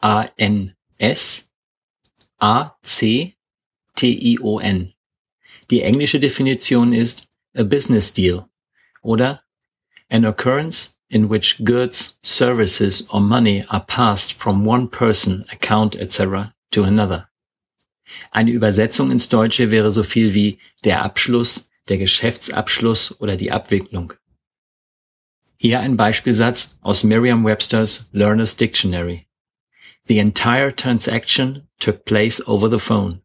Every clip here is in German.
A-C-T-I-O-N. Die englische Definition ist a business deal oder an occurrence in which goods, services or money are passed from one person, account etc. to another. Eine Übersetzung ins Deutsche wäre so viel wie der Abschluss, der Geschäftsabschluss oder die Abwicklung. Hier ein Beispielsatz aus Merriam-Webster's Learner's Dictionary. The entire transaction took place over the phone.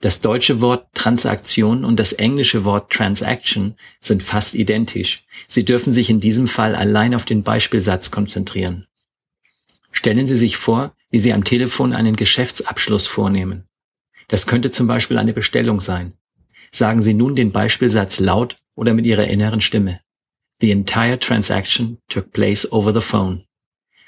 Das deutsche Wort Transaktion und das englische Wort Transaction sind fast identisch. Sie dürfen sich in diesem Fall allein auf den Beispielsatz konzentrieren. Stellen Sie sich vor, wie Sie am Telefon einen Geschäftsabschluss vornehmen. Das könnte zum Beispiel eine Bestellung sein. Sagen Sie nun den Beispielsatz laut oder mit Ihrer inneren Stimme. The entire transaction took place over the phone.